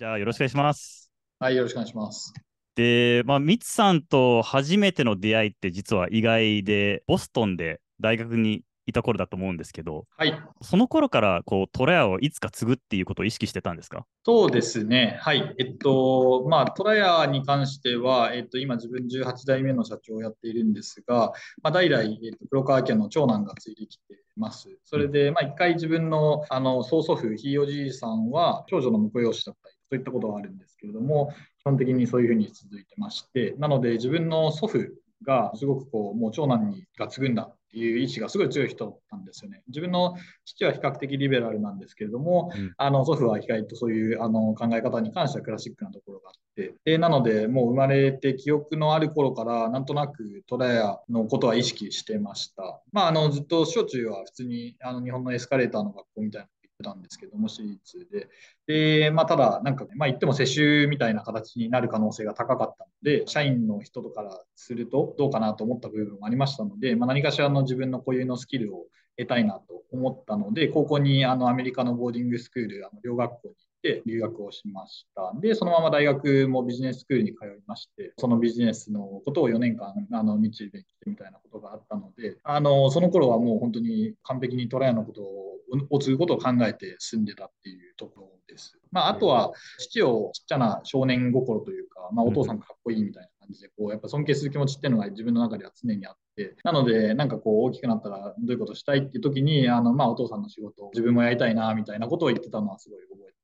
じゃあよろしくお願いします。はい、よろしくお願いします。で、まあ、ミツさんと初めての出会いって実は意外で、ボストンで大学にいた頃だと思うんですけど、はい、その頃からこうトラヤをいつか継ぐっていうことを意識してたんですか？そうですね。はい。えっと、まあ、トラヤに関しては、えっと、今自分18代目の社長をやっているんですが、まあ、代々、えっと、黒川家の長男が継いできてます。それで、まあ、一回自分の、あの、曽祖父、ひいおじいさんは、長女の婿養子だったり、そういったことはあるんですけれども、基本的にそういうふうに続いてまして、なので、自分の祖父が、すごくこう、もう長男にが継ぐんだっていう意志がすごい強い人なんですよね。自分の父は比較的リベラルなんですけれども、うんあの祖父は意外とそういうあの考え方に関してはクラシックなところがあって、でなので、もう生まれて記憶のある頃から、なんとなくトラヤのことは意識してました。まあ、あのずっと小中は普通にあの日本のエスカレーターの学校みたいなたんですけども、私立で。で、まあ、ただ、なんか、ねまあ、言っても世襲みたいな形になる可能性が高かったので、社員の人とからするとどうかなと思った部分もありましたので、まあ、何かしらの自分の固有のスキルを得たいなと思ったので、高校にあのアメリカのボーディングスクール、あの両学校にて留学をしました。で、そのまま大学もビジネススクールに通いまして、そのビジネスのことを4年間、あの、みっちり勉強してみたいなことがあったので、あの、その頃はもう本当に完璧にトライアのことを、を継ぐことを考えて住んでたっていうところです。まあ、あとは、父をちっちゃな少年心というか、まあ、お父さんかっこいいみたいな感じで、こう、やっぱ尊敬する気持ちっていうのが自分の中では常にあって、なので、なんかこう、大きくなったらどういうことしたいっていう時に、あの、まあ、お父さんの仕事を自分もやりたいな、みたいなことを言ってたのはすごい覚えて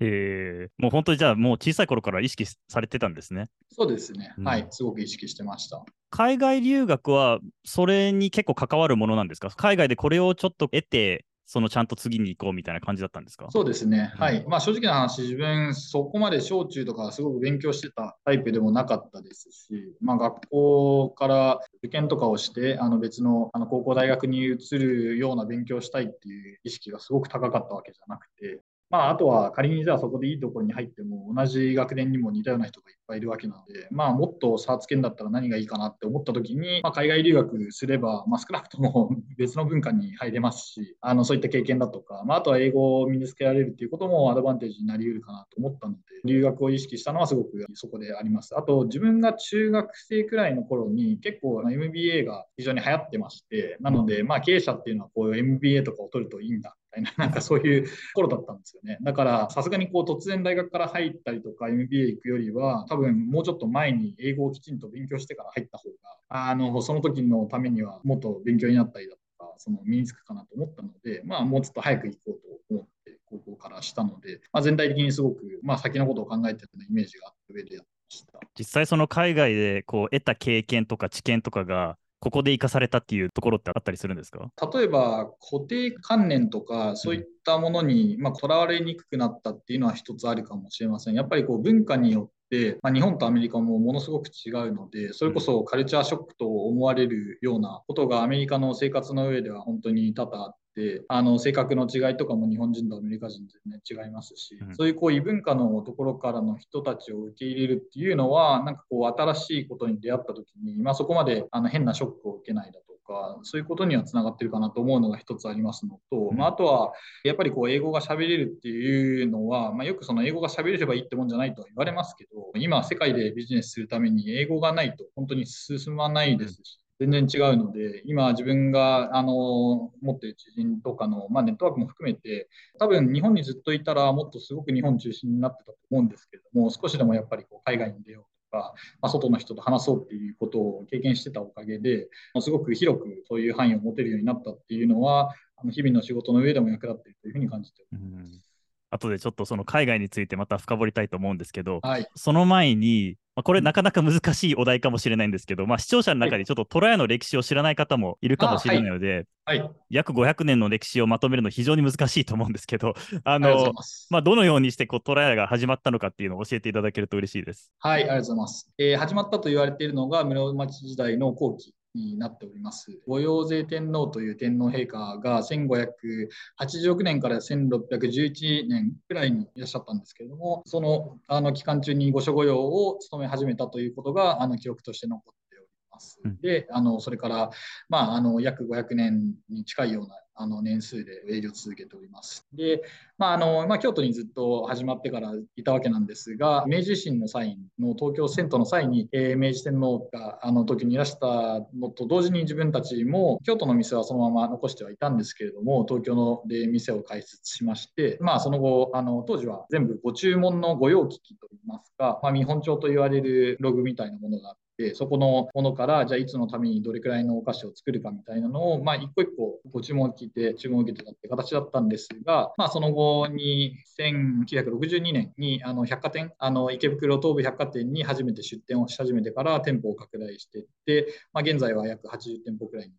えー、もう本当にじゃあもう小さい頃から意識されてたんですね。そうですね。うんはい。すごく意識してました。海外留学はそれに結構関わるものなんですか？海外でこれをちょっと得て、そのちゃんと次に行こうみたいな感じだったんですか？そうですね。うんはい。まあ正直な話、自分そこまで小中とかすごく勉強してたタイプでもなかったですし、まあ学校から受験とかをして、あの別のあの高校大学に移るような勉強をしたいっていう意識がすごく高かったわけじゃなくて、まああとは仮にじゃあそこでいいところに入っても同じ学年にも似たような人がいっぱいいるわけなので、まあもっと差つけんだったら何がいいかなって思った時に、まあ海外留学すれば、まあ少なくとも 別の文化に入れますし、あのそういった経験だとか、まああとは英語を身につけられるっていうこともアドバンテージになり得るかなと思ったので、留学を意識したのはすごくそこであります。あと自分が中学生くらいの頃に結構 MBA が非常に流行ってまして、なのでまあ経営者っていうのはこういう MBA とかを取るといいんだいな、なんかそういう頃だったんですよね。だからさすがにこう突然大学から入ったりとか MBA 行くよりは、多分もうちょっと前に英語をきちんと勉強してから入った方が、あのその時のためにはもっと勉強になったりだとか、その身につくかなと思ったので、まあもうちょっと早く行こうと思って高校からしたので、まあ、全体的にすごく、まあ、先のことを考えてるイメージがあった上でやってました。実際その海外でこう得た経験とか知見とかがここで生かされたっていうところってあったりするんですか？例えば固定観念とかそういったものにまあとらわれにくくなったっていうのは一つあるかもしれません。やっぱりこう文化によって、まあ、日本とアメリカもものすごく違うので、それこそカルチャーショックと思われるようなことがアメリカの生活の上では本当に多々あって、あの性格の違いとかも日本人とアメリカ人全然違いますし、うん。そういうこう異文化のところからの人たちを受け入れるっていうのは、なんかこう新しいことに出会った時に、まあ、そこまであの変なショックを受けないだとか、そういうことにはつながってるかなと思うのが一つありますのと、うん。まあ、あとはやっぱりこう英語が喋れるっていうのは、まあ、よくその英語が喋れればいいってもんじゃないとは言われますけど、今世界でビジネスするために英語がないと本当に進まないですし、全然違うので、今自分があの持っている知人とかの、まあ、ネットワークも含めて、多分日本にずっといたらもっとすごく日本中心になってたと思うんですけれども、少しでもやっぱりこう海外に出ようとか、まあ、外の人と話そうっていうことを経験してたおかげで、すごく広くそういう範囲を持てるようになったっていうのは、あの日々の仕事の上でも役立っているというふうに感じております。うん後でちょっとその海外についてまた深掘りたいと思うんですけど、はい、その前に、まあ、これなかなか難しいお題かもしれないんですけど、まあ、視聴者の中にちょっとトラヤの歴史を知らない方もいるかもしれないので、はい、約500年の歴史をまとめるの非常に難しいと思うんですけど、あの。まあ、どのようにしてこうトラヤが始まったのかっていうのを教えていただけると嬉しいです。はい、ありがとうございます。えー始まったと言われているのが室町時代の後期になっております。御用税天皇という天皇陛下が1586年から1611年くらいにいらっしゃったんですけれども、そのあの期間中に御所御用を務め始めたということがあの記録として残っておりますうん。で、あのそれから、まあ、あの約500年に近いようなあの年数で営業続けております。で、まああのまあ、京都にずっと始まってからいたわけなんですが、明治維新の際の東京遷都の際に、えー、明治天皇があの時にいらしたのと同時に自分たちも京都の店はそのまま残してはいたんですけれども、東京ので店を開設しまして、まあ、その後あの、当時は全部ご注文の御用機器といいますか、まあ、見本帳と言われるログみたいなものがあって、そこのものから、じゃあいつのためにどれくらいのお菓子を作るかみたいなのを、まあ、一個一個ご注文を聞いて、注文を受けてたって形だったんですが、まあ、その後に1962年にあの百貨店、あの池袋東部百貨店に初めて出店をし始めてから店舗を拡大していって、まあ、現在は約80店舗くらいに。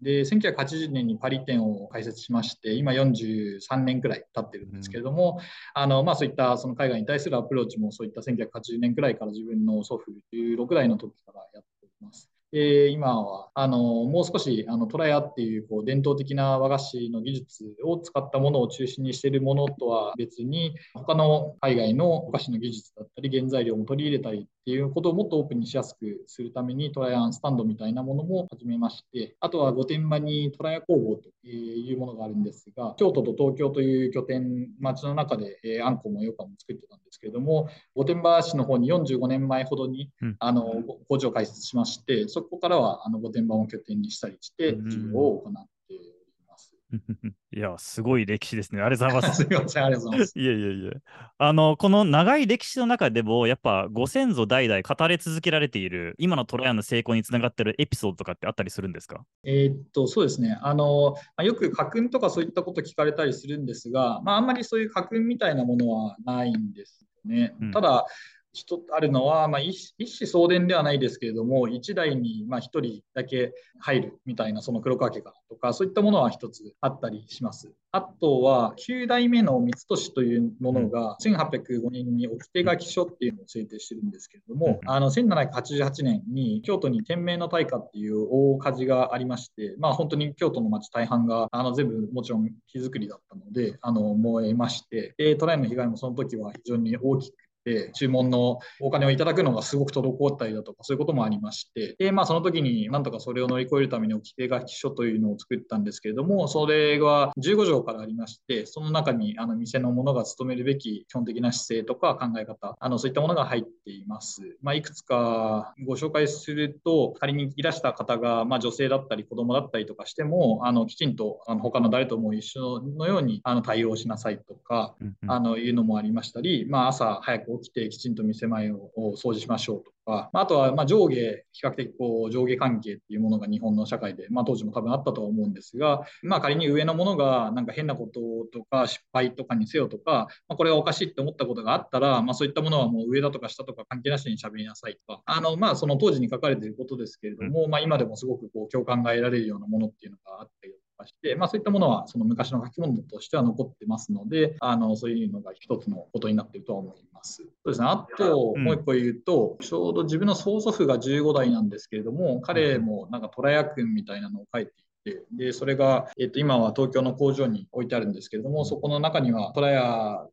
で、1980年にパリ店を開設しまして、今43年くらい経ってるんですけれども、うん、あのまあ、そういったその海外に対するアプローチもそういった1980年くらいから自分の祖父16代の時からやっております。で今はあのもう少しあのトラヤっていうこう伝統的な和菓子の技術を使ったものを中心にしているものとは別に他の海外のお菓子の技術だったり原材料も取り入れたりっていうことをもっとオープンにしやすくするためにトライアンスタンドみたいなものも始めまして、あとは御殿場にトラヤ工房というものがあるんですが、京都と東京という拠点、町の中で、えあんこもよかも作ってたんですけれども、御殿場市の方に45年前ほどに、あの工場を開設しまして、そこからはあの御殿場を拠点にしたりして、事業を行って いや、すごい歴史ですね。ありがとうございます。すみません、ありがとうございます。いやいやいや。あの、この長い歴史の中でも、やっぱご先祖代々語り続けられている、今のトライアンの成功につながっているエピソードとかってあったりするんですか？えー、っと、そうですね。あの、まあ、よく家訓とかそういったこと聞かれたりするんですが、まあ、あんまりそういう家訓みたいなものはないんですね。うん、ただ、一あるのは、まあ、一子相伝ではないですけれども、1代にまあ1人だけ入るみたいな、その黒川家がとか、そういったものは一つあったりします。あとは、9代目の三俊というものが、1805年に掟書書っていうのを制定してるんですけれども、あの1788年に京都に天明の大火っていう大火事がありまして、まあ、本当に京都の町大半があの全部もちろん木造りだったので、あの燃えまして、でトライの被害もその時は非常に大きくで、注文のお金をいただくのがすごく滞ったりだとか、そういうこともありまして、で、まあ、その時になんとかそれを乗り越えるために規定楽器書というのを作ったんですけれども、それが15条からありまして、その中にあの店の者が務めるべき基本的な姿勢とか考え方、あのそういったものが入っています。まあ、いくつかご紹介すると、仮にいらした方が、まあ、女性だったり子供だったりとかしても、あのきちんとあの他の誰とも一緒のようにあの対応しなさいとか、あのいうのもありましたり、まあ、朝早く起きてきちんと店前を掃除しましょうとか、あとはま上下、比較的こう上下関係っていうものが日本の社会で、まあ、当時も多分あったとは思うんですが、まあ、仮に上のものがなんか変なこととか失敗とかにせよとか、まあ、これはおかしいって思ったことがあったら、まあ、そういったものはもう上だとか下とか関係なしに喋りなさいとか、あのまあその当時に書かれていることですけれども、まあ、今でもすごくこう共感が得られるようなものっていうのがあったりして、まあ、そういったものはその昔の書き物としては残ってますので、あのそういうのが一つのことになっているとは思います。そうですね、あともう一個言うと、うん、ちょうど自分の曽祖父が15代なんですけれども、彼もなんか虎屋君みたいなのを書いていて、でそれが、えっと、今は東京の工場に置いてあるんですけれども、そこの中には、トラヤ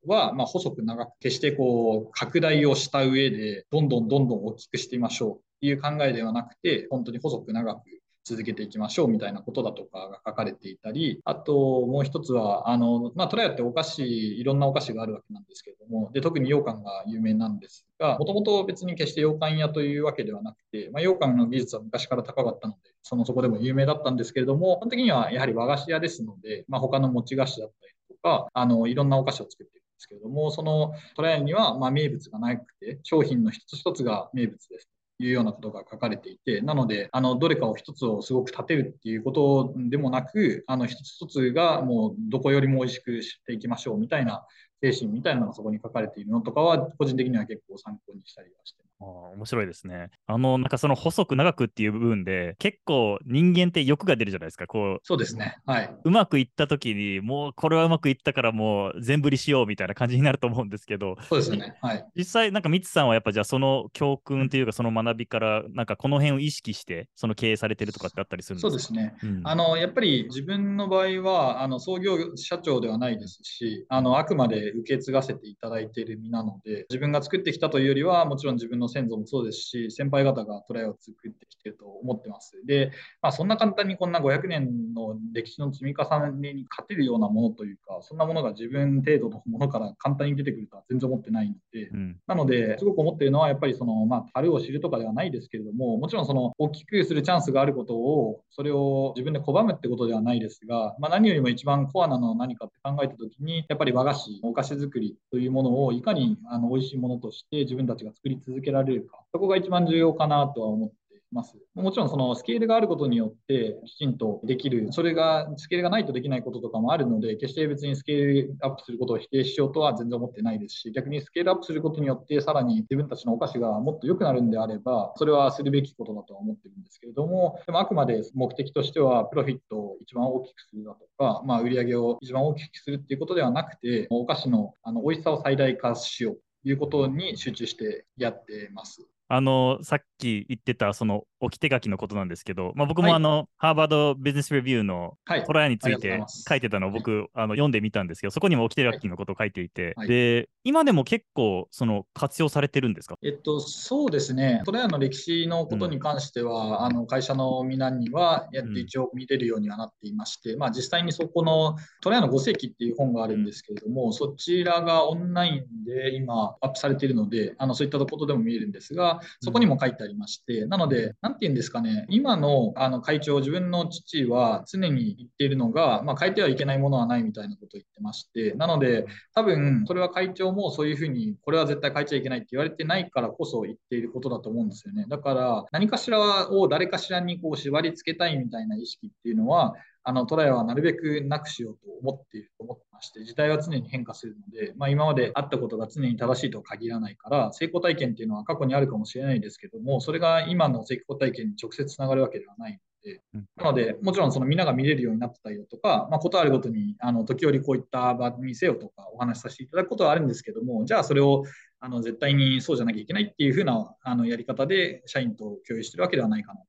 はま細く長く、決してこう拡大をした上で、どんどんどんどん大きくしてみましょうっていう考えではなくて、本当に細く長く続けていきましょうみたいなことだとかが書かれていたり、あともう一つは、あの、まあ、トラヤってお菓子、いろんなお菓子があるわけなんですけれども、で、特に羊羹が有名なんですが、もともと別に決して羊羹屋というわけではなくて、まあ、羊羹の技術は昔から高かったので、そのそこでも有名だったんですけれども、基本的にはやはり和菓子屋ですので、まあ、他の餅菓子だったりとか、あの、いろんなお菓子を作っているんですけれども、そのトラヤにはま名物がなくて、商品の一つ一つが名物です。いうようなことが書かれていて、なので、あのどれかを一つをすごく立てるっていうことでもなく、あの一つ一つがもうどこよりも美味しくしていきましょうみたいな精神みたいなのがそこに書かれているのとかは、個人的には結構参考にしたりはしてあ面白いですね。あの、なんかその細く長くっていう部分で、結構人間って欲が出るじゃないですか。こう。そうですね。はい。うまくいった時に、もうこれはうまくいったからもう全振りしようみたいな感じになると思うんですけど。そうですね。はい。実際、なんかミツさんはやっぱじゃあその教訓というかその学びから、なんかこの辺を意識して、その経営されてるとかってあったりするんですか？そうですね。うん、あの、やっぱり自分の場合は、あの、創業社長ではないですし、あの、あくまで受け継がせていただいている身なので、自分が作ってきたというよりは、もちろん自分のの先祖もそうですし、先輩方がトライを作ってきていると思ってます。で、まあ、そんな簡単にこんな500年の歴史の積み重ねに勝てるようなものというか、そんなものが自分程度のものから簡単に出てくるとは全然思ってないので、うん、なので、すごく思っているのは、やっぱりその、まあ、樽を知るとかではないですけれども、もちろんその大きくするチャンスがあることを、それを自分で拒むってことではないですが、まあ、何よりも一番コアなのは何かって考えたときに、やっぱり和菓子、お菓子作りというものをいかにあの美味しいものとして自分たちが作り続けられられるか、そこが一番重要かなとは思ってます。もちろんそのスケールがあることによってきちんとできる、それがスケールがないとできないこととかもあるので、決して別にスケールアップすることを否定しようとは全然思ってないですし、逆にスケールアップすることによってさらに自分たちのお菓子がもっと良くなるんであれば、それはするべきことだとは思ってるんですけれども、でもあくまで目的としてはプロフィットを一番大きくするだとか、まあ、売り上げを一番大きくするっていうことではなくて、お菓子のあの美味しさを最大化しよういうことに集中してやってます。あの、さっき言ってた、その置き手書きのことなんですけど、まあ、僕もあの、はい、ハーバードビジネスレビューのトライについて書いてたのを僕、はい、あの読んでみたんですけど、そこにも置き手書きのことを書いていて、はい、で、今でも結構、その活用されてるんですか？えっと、そうですね、トライの歴史のことに関しては、うん、あの会社の皆には、やっと一応見れるようにはなっていまして、うん、まあ、実際にそこのトライの5世紀っていう本があるんですけれども、うん、そちらがオンラインで今、アップされているので、あのそういったことでも見えるんですが、そこにも書いてありまして、なので、なんて言うんですかね、今のあの会長、自分の父は常に言っているのが、まあ、変えてはいけないものはないみたいなことを言ってまして、なので、多分それは会長もそういうふうに、これは絶対変えちゃいけないって言われてないからこそ言っていることだと思うんですよね。だから、何かしらを誰かしらにこう縛り付けたいみたいな意識っていうのは、あのトライはなるべくなくしようと思っていると思ってまして、時代は常に変化するので、まあ、今まであったことが常に正しいとは限らないから、成功体験っていうのは過去にあるかもしれないですけども、それが今の成功体験に直接つながるわけではないので、なので、もちろんそのみんなが見れるようになってたりだとか、まあ、ことあるごとにあの時折こういった場にせよとかお話しさせていただくことはあるんですけども、じゃあそれをあの絶対にそうじゃなきゃいけないっていうふうなあのやり方で社員と共有してるわけではないかなと。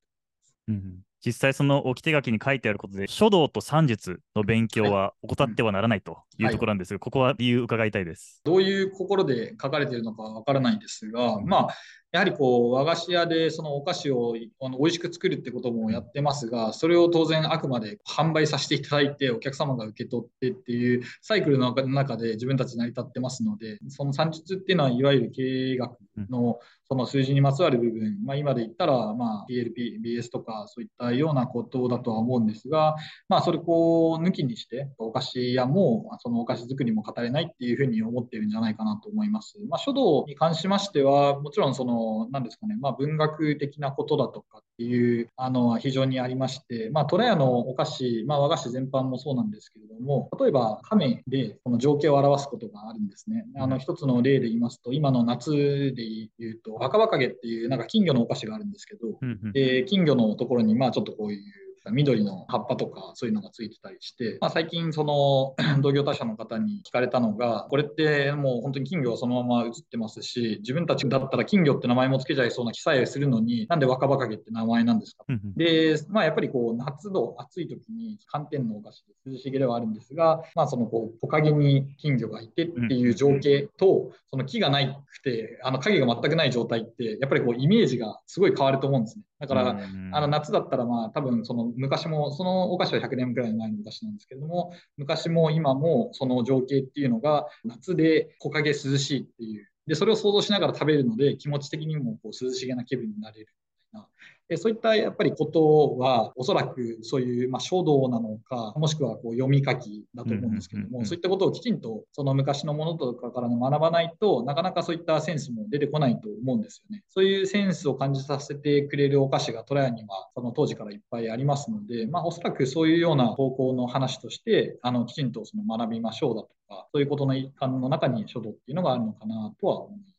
うん実際その置き手書きに書いてあることで書道と算術の勉強は怠ってはならないというところなんですが、はい、ここは理由伺いたいです。どういう心で書かれているのかわからないんですが、まあやはりこう和菓子屋でそのお菓子をあの美味しく作るってこともやってますが、それを当然あくまで販売させていただいて、お客様が受け取ってっていうサイクルの中で自分たち成り立ってますので、その算術っていうのはいわゆる経営学のその数字にまつわる部分、まあ、今で言ったら、まあ、PLP、BS とかそういったようなことだとは思うんですが、まあ、それこう抜きにして、お菓子屋もそのお菓子作りも語れないっていうふうに思ってるんじゃないかなと思います。まあ、書道に関しましては、もちろんその、なんですかね、まあ、文学的なことだとかっていうあのは非常にありまして、まあ、虎屋のお菓子、まあ、和菓子全般もそうなんですけれども、例えば亀でこの情景を表すことがあるんですね。あの一つの例で言いますと、今の夏で言うと、若葉影っていうなんか金魚のお菓子があるんですけど、で金魚のところにまあちょっとこういう緑の葉っぱとかそういうのがついてたりして、まあ、最近その 同業他社の方に聞かれたのがこれってもう本当に金魚はそのまま映ってますし自分たちだったら金魚って名前も付けちゃいそうな気さえするのになんで若葉影って名前なんですか、で、まあ、やっぱりこう夏の暑い時に寒天のお菓子で涼しげではあるんですが、まあ、そのこう木陰に金魚がいてっていう情景と、その木がないくてあの影が全くない状態ってやっぱりこうイメージがすごい変わると思うんですね。だから、あの夏だったらまあ多分その昔も、そのお菓子は100年くらい前の昔なんですけれども、昔も今もその情景っていうのが夏で木陰涼しいっていう、で、それを想像しながら食べるので気持ち的にもこう涼しげな気分になれるみたいな。でそういったやっぱりことは、おそらくそういう、まあ、書道なのか、もしくはこう読み書きだと思うんですけども、そういったことをきちんとその昔のものとかから学ばないとなかなかそういったセンスも出てこないと思うんですよね。そういうセンスを感じさせてくれるお菓子がトラヤにはその当時からいっぱいありますので、まあ、おそらくそういうような方向の話として、あのきちんとその学びましょうだとか、そういうことの一環の中に書道っていうのがあるのかなとは思います。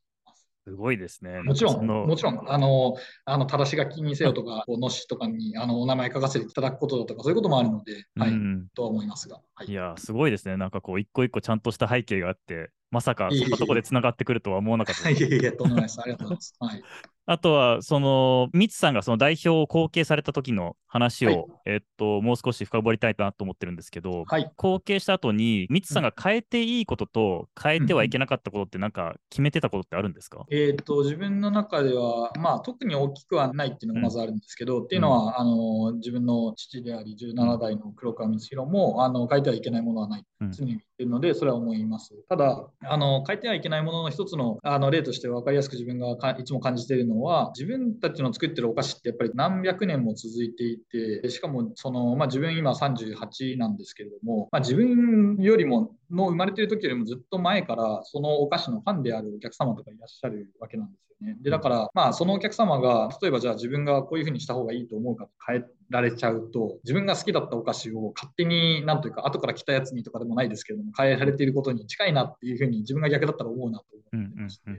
すごいですね。もちろん、もちろん、あの、あの、正し書きにせよとか、のしとかに、あの、お名前書かせていただくことだとか、そういうこともあるので、はい、とは思いますが。はい、いや、すごいですね。なんかこう、一個一個ちゃんとした背景があって、まさかそんなとこでつながってくるとは思わなかった。いやいや、とんでもないです。ありがとうございます。はい。あとは、その、ミツさんがその代表を後継された時の話を、はい、えっと、もう少し深掘りたいなと思ってるんですけど、はい、後継した後に、ミツさんが変えていいことと変えてはいけなかったことって、なんか決めてたことってあるんですか、うん、えっ、と、自分の中では、まあ、特に大きくはないっていうのがまずあるんですけど、うん、っていうのは、あの、自分の父であり、17代の黒川光弘も、あの、変えてはいけないものはない。常に言ってるので、それは思います。ただ、あの、変えてはいけないものの一つのあの例として分かりやすく自分がいつも感じているののは、自分たちの作ってるお菓子ってやっぱり何百年も続いていて、しかもその、まあ、自分今38なんですけれども、まあ、自分よりもの生まれてる時よりもずっと前からそのお菓子のファンであるお客様とかいらっしゃるわけなんですよね。でだからまあそのお客様が例えばじゃあ自分がこういうふうにした方がいいと思うか変えられちゃうと自分が好きだったお菓子を勝手になんというか後から来たやつにとかでもないですけれども変えられていることに近いなっていうふうに自分が逆だったら思うなと思ってまして、や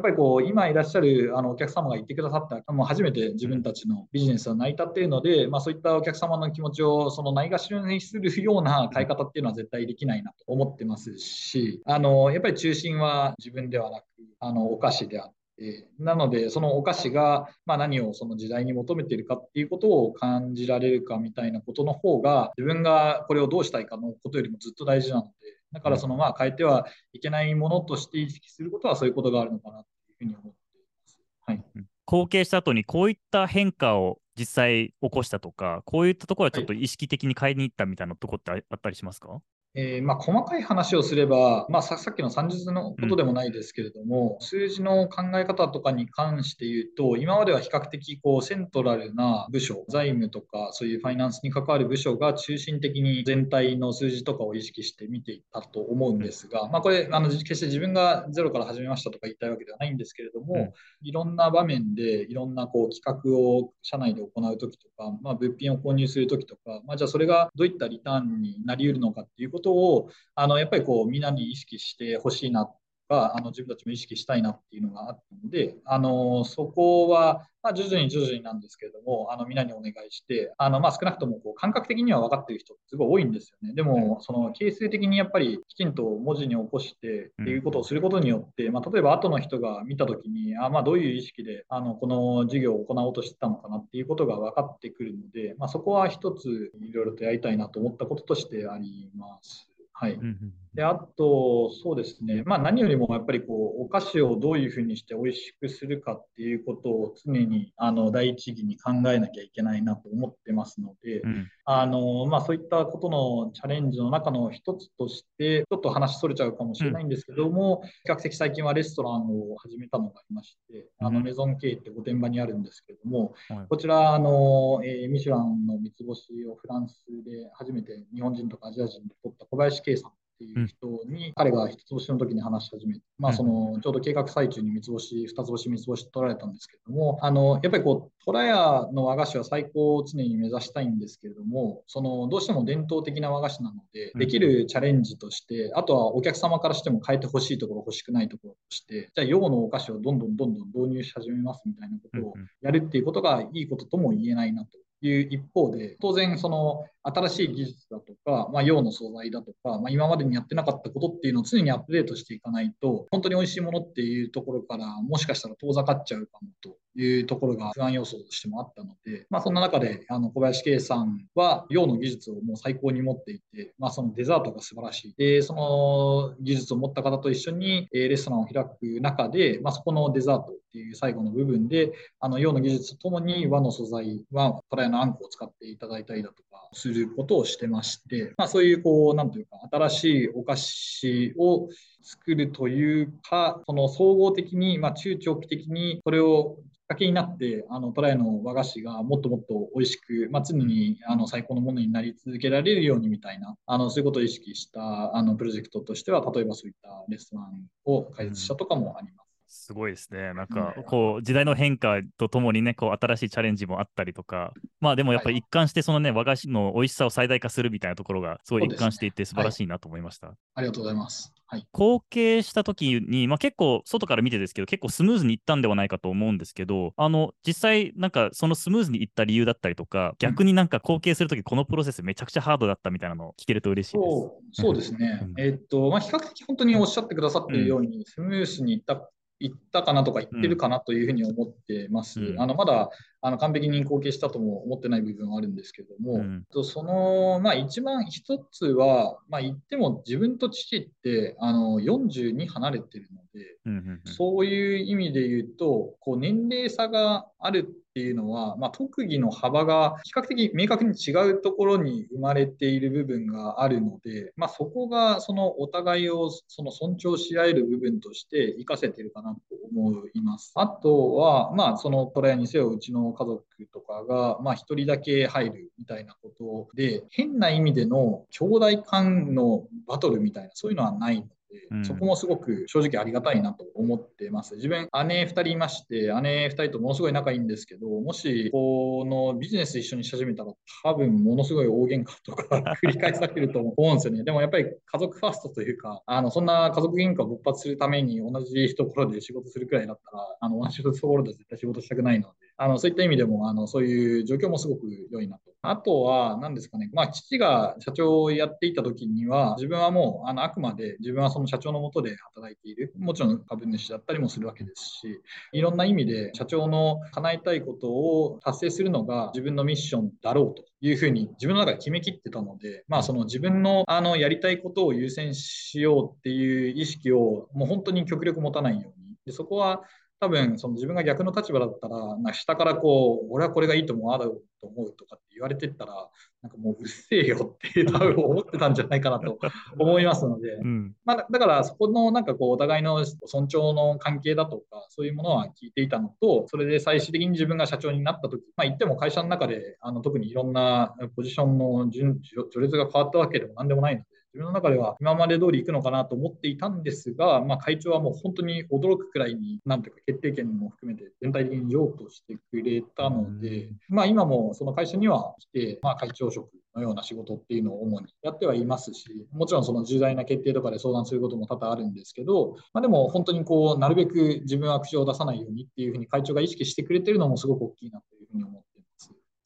っぱりこう今いらっしゃるあのお客様が言ってくださったもう初めて自分たちのビジネスは成り立っているので、まあ、そういったお客様の気持ちをそのないがしろにするような変え方っていうのは絶対できないなと思ってますしあのやっぱり中心は自分ではなくあのお菓子であって。なので、そのお菓子が、まあ、何をその時代に求めているかっていうことを感じられるかみたいなことの方が、自分がこれをどうしたいかのことよりもずっと大事なので、だからそのまあ変えてはいけないものとして意識することはそういうことがあるのかなというふうに思っています。はい、後継した後にこういった変化を実際起こしたとか、こういったところはちょっと意識的に変えに行ったみたいなところってあったりしますか、えー、まあ、細かい話をすれば、まあ、さっきの算日のことでもないですけれども、うん、数字の考え方とかに関して言うと、今までは比較的こうセントラルな部署、財務とかそういうファイナンスに関わる部署が中心的に全体の数字とかを意識して見ていったと思うんですが、まあ、これあの、決して自分がゼロから始めましたとか言いたいわけではないんですけれども、うん、いろんな場面でいろんなこう企画を社内で行うときとか、まあ、物品を購入するときとか、まあ、じゃあそれがどういったリターンになりうるのかっていうことをあのやっぱりこうみんなに意識してほしいなっかあの自分たちも意識したいなっていうのがあったのであのそこは、まあ、徐々に徐々になんですけれどもあのみんなにお願いしてあの、まあ、少なくともこう感覚的には分かっている人すごい多いんですよねでもその形成的にやっぱりきちんと文字に起こしてっていうことをすることによって、まあ、例えば後の人が見た時にあ、まあ、どういう意識であのこの授業を行おうとしてたのかなっていうことが分かってくるので、まあ、そこは一ついろいろとやりたいなと思ったこととしてあります。はい。で、あと、そうですね。まあ、何よりもやっぱりこう、お菓子をどういうふうにして美味しくするかっていうことを常に、あの、第一義に考えなきゃいけないなと思ってますので、うん、あの、まあ、そういったことのチャレンジの中の一つとして、ちょっと話それちゃうかもしれないんですけども、うん、比較的最近はレストランを始めたのがありまして、あの、メゾン K って御殿場にあるんですけれども、こちら、あの、えー、ミシュランの三つ星をフランスで初めて日本人とかアジア人で取った小林圭さんっていう人に、彼が一つ星の時に話し始めて、まあ、そのちょうど計画最中に三つ星、二つ星、三つ星取られたんですけれども、あのやっぱりこう、トラヤの和菓子は最高を常に目指したいんですけれども、そのどうしても伝統的な和菓子なので、できるチャレンジとして、あとはお客様からしても変えてほしいところ、欲しくないところとして、じゃあ、洋のお菓子をどんどんどんどん導入し始めますみたいなことをやるっていうことがいいこととも言えないなという一方で、当然、その新しい技術だとか、まあ、用の素材だとか、まあ、今までにやってなかったことっていうのを常にアップデートしていかないと、本当に美味しいものっていうところから、もしかしたら遠ざかっちゃうかもというところが不安要素としてもあったので、まあ、そんな中であの小林圭さんは用の技術をもう最高に持っていて、まあ、そのデザートが素晴らしい。で、その技術を持った方と一緒にレストランを開く中で、まあ、そこのデザートっていう最後の部分で、あの用の技術とともに和の素材はトライのあんこを使っていただいたりだとかすることをしてまして、まあ、そういうこう、なんというか、新しいお菓子を作るというか、その総合的に、まあ、中長期的にそれをけになって、あのトライの和菓子がもっともっと美味しく、まあ、常にあの最高のものになり続けられるようにみたいな、あのそういうことを意識したあのプロジェクトとしては、例えばそういったレストランを開設したとかもあります。すごいですね。なんか、こう、時代の変化とともにね、こう、新しいチャレンジもあったりとか、まあでもやっぱり一貫してそのね、和菓子の美味しさを最大化するみたいなところが、すごい一貫していて素晴らしいなと思いました。ねはい、ありがとうございます。はい、後継した時に、まあ、結構外から見てですけど結構スムーズにいったんではないかと思うんですけどあの実際なんかそのスムーズにいった理由だったりとか逆になんか後継する時このプロセスめちゃくちゃハードだったみたいなのを聞けると嬉しいです。そうそうですね、えー、っとまあ、比較的本当におっしゃってくださっているように、スムースにいった行ったかなとか行ってるかなというふうに思ってます。うん、あのまだあの完璧に後継したとも思ってない部分はあるんですけども、うん、その、まあ、一番一つは、まあ、言っても自分と父ってあの42離れてるので、うん。そういう意味で言うとこう年齢差があるっていうのは、まあ、特技の幅が比較的明確に違うところに生まれている部分があるので、まあ、そこがそのお互いをその尊重し合える部分として活かせているかなと思います。あとは、まあ、そのトラヤにせようちの家族とかが、まあ、1人だけ入るみたいなことで変な意味での兄弟間のバトルみたいなそういうのはないのうん、そこもすごく正直ありがたいなと思ってます。自分、姉2人いまして、姉2人とものすごい仲いいんですけど、もし、このビジネス一緒にし始めたら、多分ものすごい大喧嘩とか繰り返されると 思うんですよね。でもやっぱり家族ファーストというか、あのそんな家族喧嘩を勃発するために同じところで仕事するくらいだったら、あの同じところで絶対仕事したくないので、あのそういった意味でもあのそういう状況もすごく良いなと。あとは、何ですかね、まあ、父が社長をやっていた時には、自分はもうあのあくまで自分はその社長のもとで働いている、もちろん株主だったりもするわけですし、いろんな意味で社長の叶えたいことを達成するのが自分のミッションだろうというふうに自分の中で決めきってたので、まあ、その自分のあのやりたいことを優先しようっていう意識をもう本当に極力持たないように。でそこは多分その自分が逆の立場だったら、な下からこう、俺はこれがいいと思う、ああだと思うとかって言われてったら、なんかもううっせえよって多分思ってたんじゃないかなと 思いますので、うん、まあ、だからそこのなんかこうお互いの尊重の関係だとか、そういうものは聞いていたのと、それで最終的に自分が社長になった時、まあ言っても会社の中であの特にいろんなポジションの序列が変わったわけでも何でもないので、自分の中では今まで通り行くのかなと思っていたんですが、まあ、会長はもう本当に驚くくらいに、なんていうか決定権も含めて全体的に譲渡してくれたので、まあ、今もその会社には来て、まあ、会長職のような仕事っていうのを主にやってはいますし、もちろんその重大な決定とかで相談することも多々あるんですけど、まあ、でも本当にこう、なるべく自分は口を出さないようにっていうふうに会長が意識してくれてるのもすごく大きいなと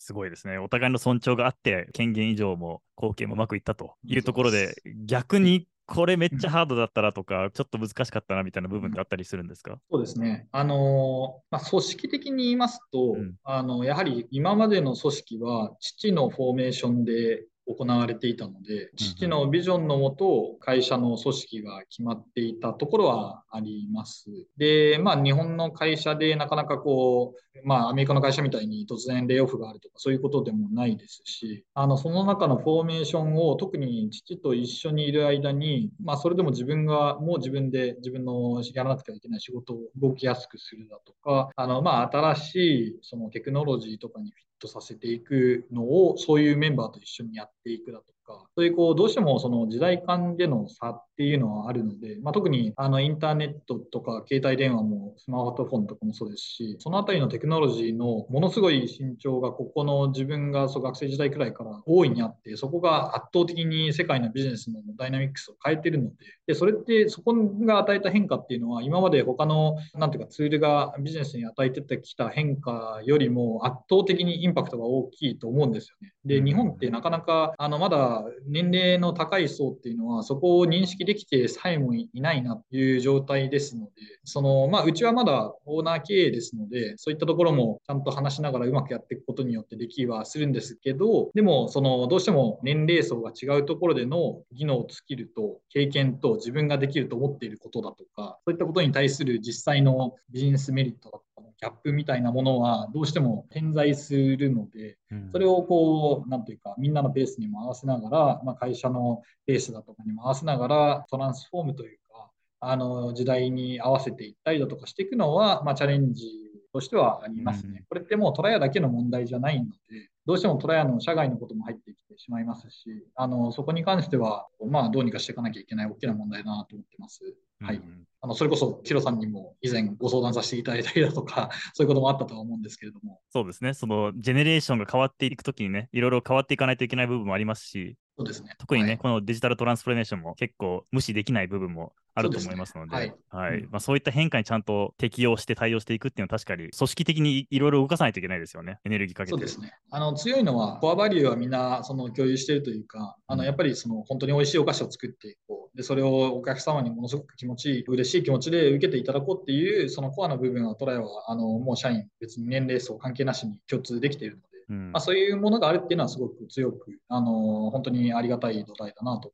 すごいですね。お互いの尊重があって、権限以上も貢献もうまくいったというところで、逆にこれめっちゃハードだったらとか、ちょっと難しかったなみたいな部分ってあったりするんですか？そうですね。あのまあ、組織的に言いますと、うん、あのやはり今までの組織は父のフォーメーションで行われていたので、父のビジョンのもと、会社の組織が決まっていたところはあります。で、まあ、日本の会社でなかなかこう、まあ、アメリカの会社みたいに突然レイオフがあるとか、そういうことでもないですし、あのその中のフォーメーションを特に父と一緒にいる間に、まあ、それでも自分がもう自分で自分のやらなくてはいけない仕事を動きやすくするだとか、あのまあ新しいそのテクノロジーとかにフィットさせていくのを、そういうメンバーと一緒にやっていくだとか、そういうこう、どうしてもその時代間での差っていうのはあるので、まあ、特にあのインターネットとか携帯電話もスマートフォンとかもそうですし、そのあたりのテクノロジーのものすごい身長がここの自分がそう学生時代くらいから大いにあって、そこが圧倒的に世界のビジネスのダイナミックスを変えてるので、でそれってそこが与えた変化っていうのは、今まで他のなんていうかツールがビジネスに与えてきた変化よりも圧倒的にインパクトが大きいと思うんですよね。で、日本ってなかなかあのまだ年齢の高い層っていうのはそこを認識できてさえもいないなという状態ですので、そのまあ、うちはまだオーナー経営ですので、そういったところもちゃんと話しながらうまくやっていくことによってできはするんですけど、でもそのどうしても年齢層が違うところでの技能、スキルと経験と自分ができると思っていることだとか、そういったことに対する実際のビジネスメリットだとギャップみたいなものはどうしても点在するので、それをこう、なんというか、みんなのペースにも合わせながら、まあ、会社のペースだとかにも合わせながら、トランスフォームというか、あの時代に合わせていったりだとかしていくのは、まあ、チャレンジとしてはありますね。これってもうトライアだけの問題じゃないので、どうしてもトライアの社外のことも入ってきてしまいますし、あのそこに関しては、まあ、どうにかしていかなきゃいけない大きな問題だなと思ってます。はい。あのそれこそ、ヒロさんにも以前ご相談させていただいたりだとか、そういうこともあったとは思うんですけれども。そうですね。そのジェネレーションが変わっていくときにね、いろいろ変わっていかないといけない部分もありますし、そうですね。特にね、はい、このデジタルトランスフォーメーションも結構無視できない部分もあると思いますので、はいはいまあ、そういった変化にちゃんと適応して対応していくっていうのは確かに組織的にいろいろ動かさないといけないですよね、エネルギーかけて。そうですね。あの強いのは、コアバリューはみんなその共有しているというか、あのやっぱりその本当に美味しいお菓子を作っていこうで、それをお客様にものすごく気持ちいい、嬉しい気持ちで受けていただこうっていう、そのコアな部分はトライは、あの、もう社員、別に年齢層関係なしに共通できているので、うん、まあ、そういうものがあるっていうのはすごく強く、あの、本当にありがたい土台だなと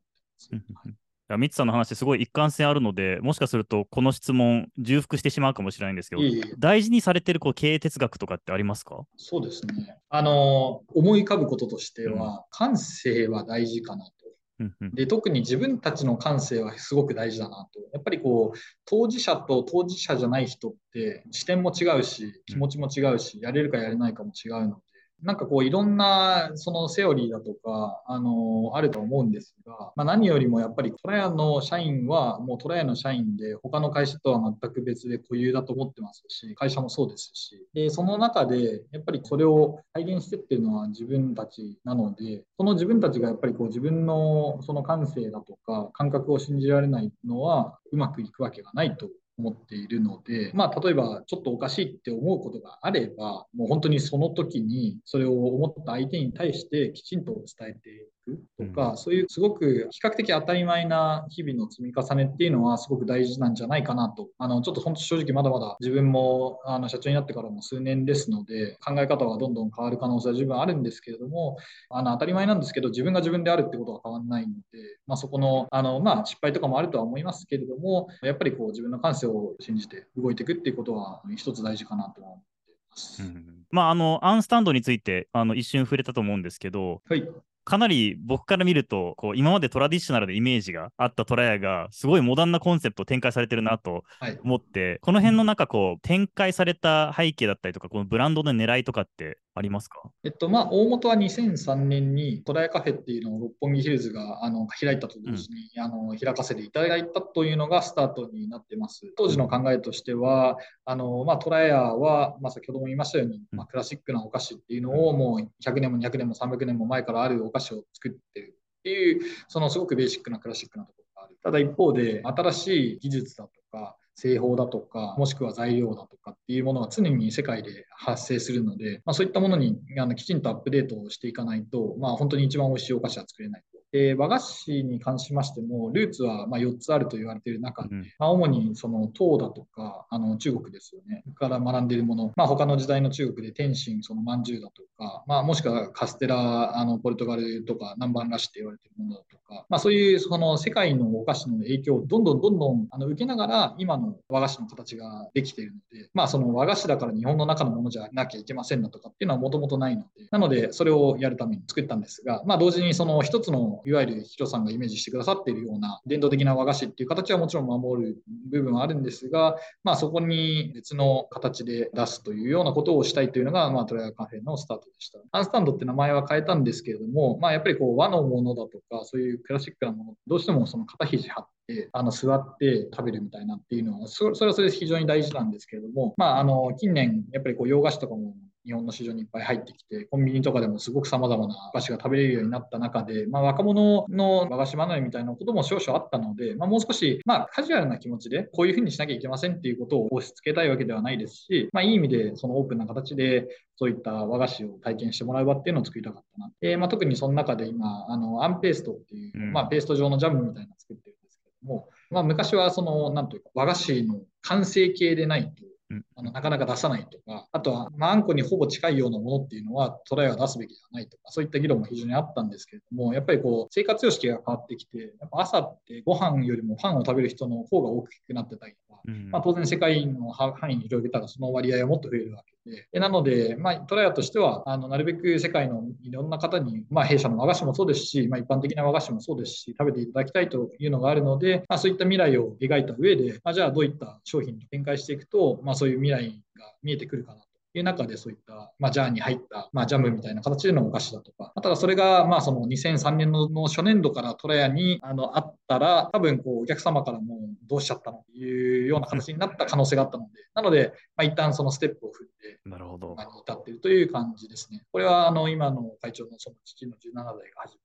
思ってます。ミツさんの話、すごい一貫性あるので、もしかするとこの質問、重複してしまうかもしれないんですけど、いい大事にされてるこう経営哲学とかってありますか？そうですね。あの、思い浮かぶこととしては、うん、感性は大事かなと。で特に自分たちの感性はすごく大事だなと。やっぱりこう当事者と当事者じゃない人って視点も違うし気持ちも違うしやれるかやれないかも違うのなんかこういろんなそのセオリーだとか、あのあると思うんですが、まあ、何よりもやっぱりトラヤの社員はもうトラヤの社員で他の会社とは全く別で固有だと思ってますし、会社もそうですし、でその中でやっぱりそれを体現してっていうのは自分たちなので、その自分たちがやっぱりこう自分のその感性だとか感覚を信じられないのはうまくいくわけがないと思っているので、まあ、例えばちょっとおかしいって思うことがあれば、もう本当にその時にそれを思った相手に対してきちんと伝えてくとか、うん、そういうすごく比較的当たり前な日々の積み重ねっていうのはすごく大事なんじゃないかなと、あのちょっと本当正直まだまだ自分もあの社長になってからも数年ですので、考え方はどんどん変わる可能性は十分あるんですけれども、あの当たり前なんですけど、自分が自分であるってことは変わらないので、まあ、そこのあの、まあ、失敗とかもあるとは思いますけれども、やっぱりこう自分の感性を信じて動いていくっていうことは一つ大事かなと思っています。うん。まあ、あのアンスタンドについてあの一瞬触れたと思うんですけど、はい、かなり僕から見るとこう今までトラディショナルでイメージがあったトラヤがすごいモダンなコンセプトを展開されてるなと思って、はい、この辺の中こう展開された背景だったりとかこのブランドの狙いとかってありますか？えっとまあ大元は2003年にトラヤカフェっていうのを六本木ヒルズがあの開いたと同時に、うん、あの開かせていただいたというのがスタートになってます。当時の考えとしてはあの、まあ、トラヤは、まあ、先ほども言いましたように、まあ、クラシックなお菓子っていうのをもう100年も200年も300年も前からあるお菓子を作ってってるっていう、そのすごくベーシックなクラシックなところがある。ただ一方で、新しい技術だとか、製法だとか、もしくは材料だとかっていうものは常に世界で発生するので、まあ、そういったものにあのきちんとアップデートをしていかないと、まあ、本当に一番おいしいお菓子は作れない。で和菓子に関しましても、ルーツはま4つあると言われている中で、うん、まあ、主にその唐だとかあの中国ですよね、から学んでいるもの、まあ、他の時代の中国で天津、その饅頭だとか、まあ、もしくはカステラ、あのポルトガルとか南蛮菓子って言われているものだとか、まあ、そういうその世界のお菓子の影響をどんどんどんどんあの受けながら、今の和菓子の形ができているので、まあ、その和菓子だから日本の中のものじゃなきゃいけませんだとかっていうのはもともとないので、なので、それをやるために作ったんですが、まあ、同時にその一つのいわゆるヒロさんがイメージしてくださっているような伝統的な和菓子っていう形はもちろん守る部分はあるんですが、まあ、そこに別の形で出すというようなことをしたいというのが、まあ、トライアカフェのスタートでした。アンスタンドって名前は変えたんですけれども、まあ、やっぱりこう和のものだとか、そういうクラシックなもの、どうしてもその肩肘張ってあの座って食べるみたいなっていうのはそれはそれで非常に大事なんですけれども、まあ、あの近年やっぱりこう洋菓子とかも日本の市場にいっぱい入ってきて、コンビニとかでもすごく様々なお菓子が食べれるようになった中で、まあ、若者の和菓子離れみたいなことも少々あったので、まあ、もう少し、まあ、カジュアルな気持ちで、こういうふうにしなきゃいけませんっていうことを押し付けたいわけではないですし、まあ、いい意味で、そのオープンな形で、そういった和菓子を体験してもらう場っていうのを作りたかったな。えー、まあ、特にその中で今、あの、アンペーストっていう、まあ、ペースト状のジャムみたいなのを作ってるんですけども、まあ、昔はその、なんというか、和菓子の完成形でないと、あのなかなか出さないとか、あとは、まあ、あんこにほぼ近いようなものっていうのはトライは出すべきではないとか、そういった議論も非常にあったんですけれども、やっぱりこう生活様式が変わってきて、やっぱ朝ってご飯よりもパンを食べる人の方が大きくなってたりとか、うん、まあ、当然世界の範囲に広げたらその割合はもっと増えるわけで、なので、まあ、トライアとしては、あのなるべく世界のいろんな方に、まあ、弊社の和菓子もそうですし、まあ、一般的な和菓子もそうですし、食べていただきたいというのがあるので、まあ、そういった未来を描いた上で、まあ、じゃあどういった商品を展開していくと、まあ、そういう未来が見えてくるかないう中でそういった、まあ、ジャーに入った、まあ、ジャムみたいな形でのお菓子だとか、ただそれが、まあ、その2003年の初年度からトラヤにあのあったら、多分こうお客様からもどうしちゃったのっていうような形になった可能性があったので、なので、まあ、一旦そのステップを踏んで、なるほど。至っているという感じですね。これはあの今の会長のその父の17代が始め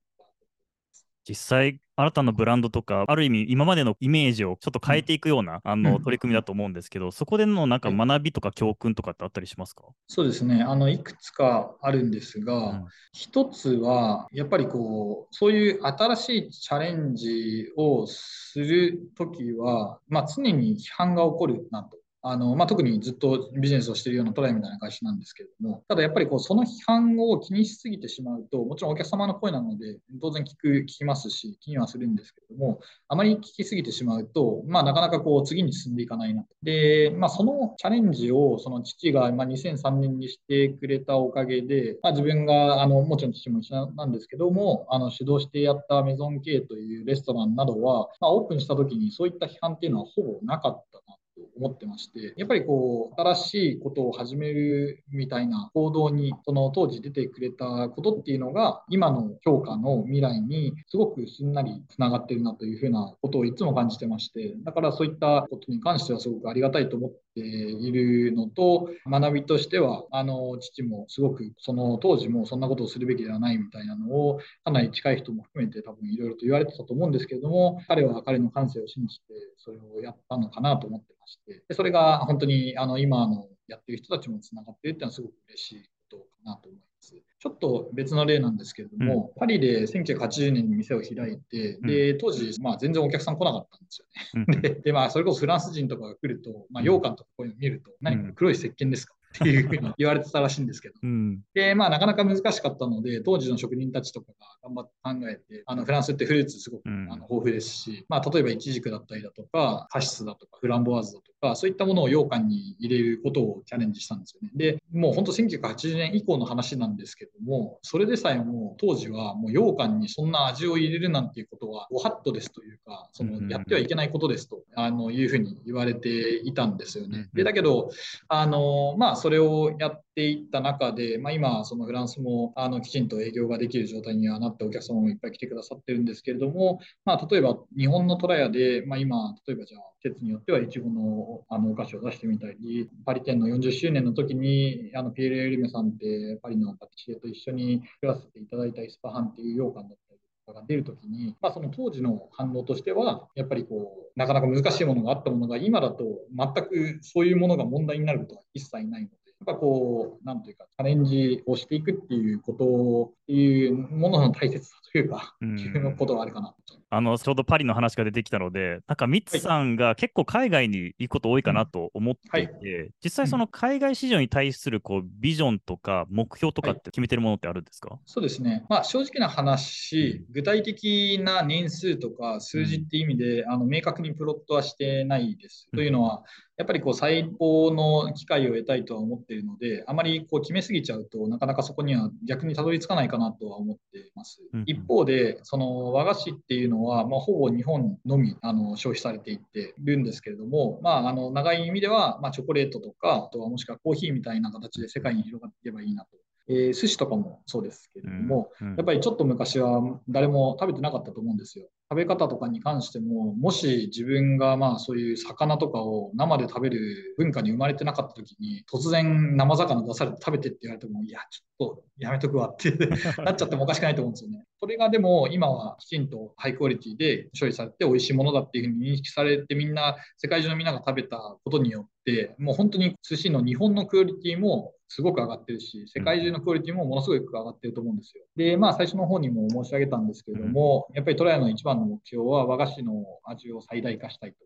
実際、新たなブランドとか、ある意味、今までのイメージをちょっと変えていくような、うん、あの取り組みだと思うんですけど、そこでのなんか学びとか教訓とかってあったりしますか、そうですね、あのいくつかあるんですが、うん、一つは、やっぱりこう、そういう新しいチャレンジをするときは、まあ、常に批判が起こるなと。あのまあ、特にずっとビジネスをしているようなトライみたいな会社なんですけれども、ただやっぱりこうその批判を気にしすぎてしまうと、もちろんお客様の声なので、当然聞く、聞きますし、気にはするんですけれども、あまり聞きすぎてしまうと、まあ、なかなかこう次に進んでいかないなと。で、まあ、そのチャレンジをその父がま2003年にしてくれたおかげで、まあ、自分があのもちろん父も一緒なんですけども、あの主導してやったメゾン K というレストランなどは、まあ、オープンした時にそういった批判っていうのはほぼなかったな思ってまして、やっぱりこう、新しいことを始めるみたいな行動に、その当時出てくれたことっていうのが、今の評価の未来にすごくすんなりつながってるなというふうなことをいつも感じてまして、だからそういったことに関してはすごくありがたいと思っているのと、学びとしては、あの、父もすごくその当時もそんなことをするべきではないみたいなのを、かなり近い人も含めて多分いろいろと言われてたと思うんですけれども、彼は彼の感性を信じてそれをやったのかなと思ってます。して、でそれが本当にあの今のやってる人たちもつながっているっていうのはすごく嬉しいことかなと思います。ちょっと別の例なんですけれども、うん、パリで1980年に店を開いて、うん、で当時、まあ、全然お客さん来なかったんですよね。うん、でで、まあ、それこそフランス人とかが来ると、まあ、羊羹とかこういうの見ると、何これ黒い石鹸ですかっていうふうに言われてたらしいんですけど、うん、で、まあ、なかなか難しかったので、当時の職人たちとかが頑張って考えて、あのフランスってフルーツすごく、あの豊富ですし、まあ、例えばイチジクだったりだとか、カシスだとか、フランボワーズだとか、そういったものを羊羹に入れることをチャレンジしたんですよね。で、もう本当1980年以降の話なんですけども、それでさえも当時はもう羊羹にそんな味を入れるなんていうことは、ご法度ですというか、そのやってはいけないことですとあのいうふうに言われていたんですよね。で、だけど、あの、まあ、それをやっていった中で、まあ、今、そのフランスもあのきちんと営業ができる状態にはなってお客様もいっぱい来てくださってるんですけれども、まあ、例えば日本のトラヤで、まあ、今、例えばじゃあ、季節によってはいちごのあのお菓子を出してみたり、パリ店の40周年の時に、あのピエール・エルメさんってパリのパティシエと一緒に作らせていただいたイスパハンっていう羊羹だったかが出るときに、まあ、その当時の反応としては、やっぱりこう、なかなか難しいものがあったものが、今だと全くそういうものが問題になることは一切ないの、やっぱこう、なんというか、チャレンジをしていくっていうことっていうものの大切さというか、うん、いうことがあるかな。あのちょうどパリの話が出てきたので、なんかミッツさんが結構海外に行くこと多いかなと思っていて、はい、実際その海外市場に対するこうビジョンとか目標とかって決めてるものってあるんですか、はい、そうですね、まあ、正直な話、具体的な年数とか数字っていう意味で、うん、あの明確にプロットはしてないです。うん、というのは、やっぱりこう最高の機会を得たいとは思っているので、あまりこう決めすぎちゃうとなかなかそこには逆にたどり着かないかなとは思っています。うん、一方で、その和菓子っていうのは、まあ、ほぼ日本のみあの消費されていってるんですけれども、まあ、あの長い意味では、まあ、チョコレートとか、あとはもしくはコーヒーみたいな形で世界に広がっていけばいいなとえー、寿司とかもそうですけれども、うんうん、やっぱりちょっと昔は誰も食べてなかったと思うんですよ。食べ方とかに関しても、もし自分がまあそういう魚とかを生で食べる文化に生まれてなかった時に、突然生魚出されて食べてって言われても、いや、ちょっとやめとくわって なっちゃってもおかしくないと思うんですよね。それがでも今はきちんとハイクオリティで処理されて美味しいものだっていうふうに認識されてみんな、世界中のみんなが食べたことによって、もう本当に寿司の日本のクオリティもすごく上がってるし、世界中のクオリティもものすごく上がってると思うんですよ。で、まあ最初の方にも申し上げたんですけれども、やっぱりトライの一番の目標は和菓子の味を最大化したいと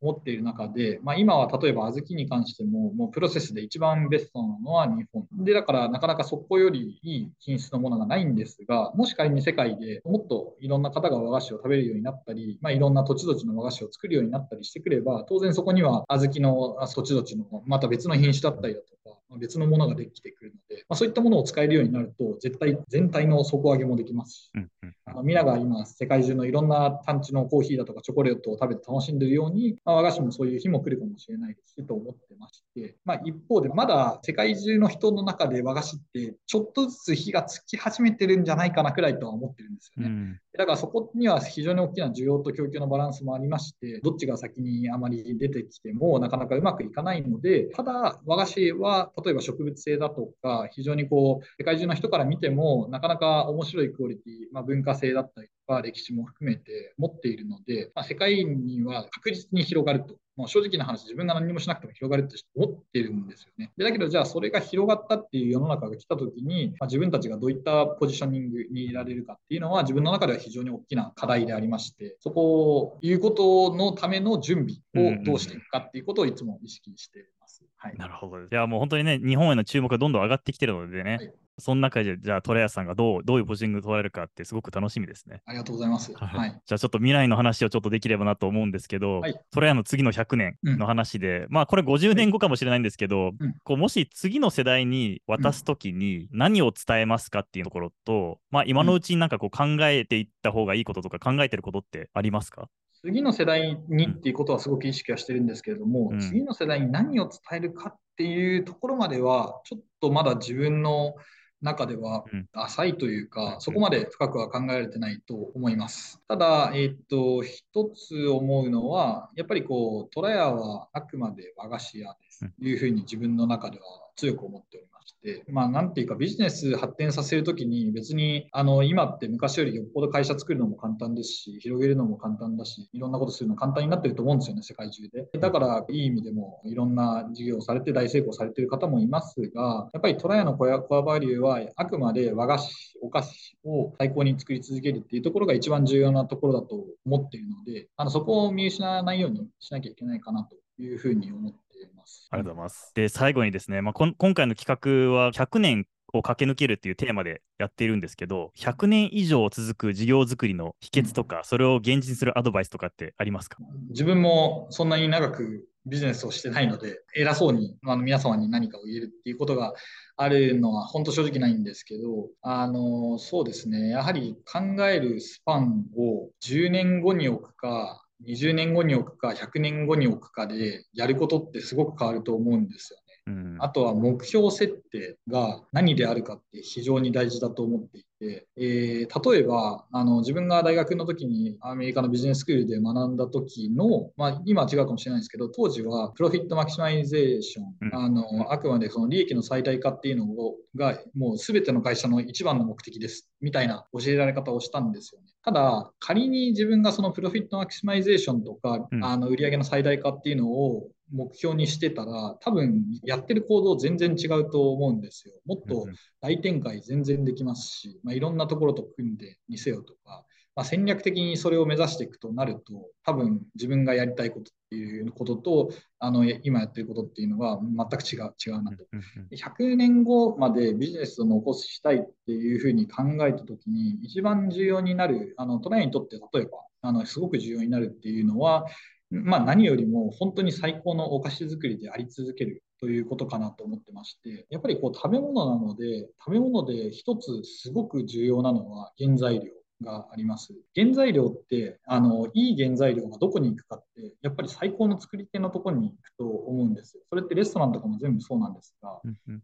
思っている中で、まあ今は例えば小豆に関しても、もうプロセスで一番ベストなのは日本。で、だからなかなかそこよりいい品質のものがないんですが、もし仮に世界でもっといろんな方が和菓子を食べるようになったり、まあいろんな土地土地の和菓子を作るようになったりしてくれば、当然そこには小豆の土地土地のまた別の品種だったりだとか、別のものができてくるので、まあ、そういったものを使えるようになると、絶対全体の底上げもできますし、うんうん、あの皆が今、世界中のいろんな産地のコーヒーだとかチョコレートを食べて楽しんでいるように、まあ、和菓子もそういう日も来るかもしれないですしと思ってまして、まあ、一方で、まだ世界中の人の中で和菓子ってちょっとずつ火がつき始めてるんじゃないかなくらいとは思ってるんですよね。うん、だからそこには非常に大きな需要と供給のバランスもありまして、どっちが先にあまり出てきてもなかなかうまくいかないので、ただ和菓子は例えば植物性だとか、非常にこう世界中の人から見てもなかなか面白いクオリティ、まあ、文化性だったりとか歴史も含めて持っているので、まあ、世界には確実に広がるともう正直な話、自分が何もしなくても広がるって思ってるんですよね。でだけど、じゃあそれが広がったっていう世の中が来たときに、まあ、自分たちがどういったポジショニングにいられるかっていうのは、自分の中では非常に大きな課題でありまして、そこをいうことのための準備をどうしていくかっていうことをいつも意識してます。はい、なるほど。いや、もう本当にね、日本への注目がどんどん上がってきてるのでね、はい、その中で、じゃあ、トレアさんがどうどういうポジショング取られるかってすごく楽しみですね。ありがとうございます。はい。じゃあ、ちょっと未来の話をちょっとできればなと思うんですけど、はい、トレアの次の100年の話で、うん、まあ、これ50年後かもしれないんですけど、うん、こうもし次の世代に渡すときに何を伝えますかっていうところと、まあ、今のうちになんかこう考えていった方がいいこととか考えてることってありますか？次の世代にっていうことはすごく意識はしてるんですけれども、うん、次の世代に何を伝えるかっていうところまでは、ちょっとまだ自分の中では浅いというか、そこまで深くは考えられてないと思います。ただ、えっ、と、一つ思うのは、やっぱりこう、トラヤはあくまで和菓子屋です。というふうに自分の中では強く思っておりまして、まあ、なんていうか、ビジネス発展させるときに、別にあの今って昔よりよっぽど会社作るのも簡単ですし、広げるのも簡単だし、いろんなことするの簡単になってると思うんですよね、世界中で。だから、いい意味でもいろんな事業をされて大成功されてる方もいますが、やっぱりトラヤのコアバリューは、あくまで和菓子、お菓子を最高に作り続けるっていうところが一番重要なところだと思っているので、あのそこを見失わないようにしなきゃいけないかなというふうに思ってます。ありがとうございます。で、最後にですね、まあ、今回の企画は100年を駆け抜けるっていうテーマでやっているんですけど、100年以上続く事業作りの秘訣とか、うん、それを現実にするアドバイスとかってありますか？自分もそんなに長くビジネスをしてないので、偉そうにあの皆様に何かを言えるっていうことがあるのは本当正直ないんですけど、あのそうですね、やはり考えるスパンを10年後に置くか、20年後に置くか100年後に置くかでやることってすごく変わると思うんですよね。うん、あとは目標設定が何であるかって非常に大事だと思っていて、えー、例えばあの自分が大学の時にアメリカのビジネススクールで学んだ時の、まあ、今は違うかもしれないですけど当時は profit maximization、うん、あのあくまでその利益の最大化っていうのをがもう全ての会社の一番の目的ですみたいな教えられ方をしたんですよね。ただ、仮に自分がその profit maximization とか、うん、あの売上の最大化っていうのを目標にしてたら、多分やってる行動全然違うと思うんですよ。もっと大展開全然できますし、まあ、いろんなところと組んでみせよとか、まあ、戦略的にそれを目指していくとなると、多分自分がやりたいことっていうことと、あの今やってることっていうのは全く違う違うなと。100年後までビジネスを残したいっていうふうに考えたときに、一番重要になる、あのトライにとって例えば、あのすごく重要になるっていうのは、まあ、何よりも本当に最高のお菓子作りであり続けるということかなと思ってまして、やっぱりこう食べ物なので、食べ物で一つすごく重要なのは原材料。があります。原材料って、あの、いい原材料がどこに行くかって、やっぱり最高の作り手のところに行くと思うんですよ。それってレストランとかも全部そうなんですが、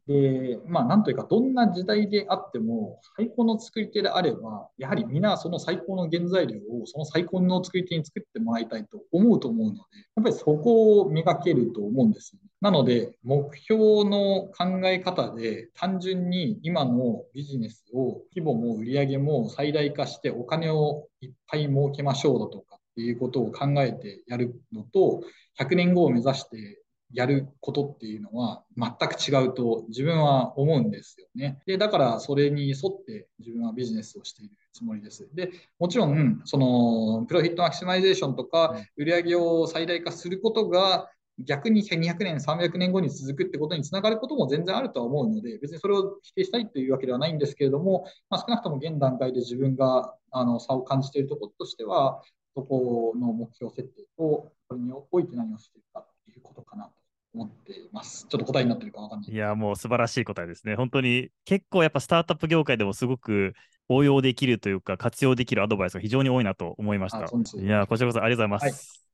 で、まあ、なんというか、どんな時代であっても、最高の作り手であれば、やはり皆その最高の原材料をその最高の作り手に作ってもらいたいと思うと思うので、やっぱりそこを磨けると思うんですよね。なので、目標の考え方で、単純に今のビジネスを規模も売り上げも最大化してお金をいっぱい儲けましょうだとかっていうことを考えてやるのと、100年後を目指してやることっていうのは全く違うと自分は思うんですよね。で、だからそれに沿って自分はビジネスをしているつもりです。で、もちろん、その profit maximization とか売上を最大化することが逆に200年、300年後に続くってことにつながることも全然あるとは思うので、別にそれを否定したいというわけではないんですけれども、まあ、少なくとも現段階で自分があの差を感じているところとしては、そこの目標設定と、これにおいて何をしているかということかなと思っています。ちょっと答えになってるか分かんない。いや、もう素晴らしい答えですね。本当に結構やっぱスタートアップ業界でもすごく応用できるというか、活用できるアドバイスが非常に多いなと思いました。いや、こちらこそありがとうございます。はい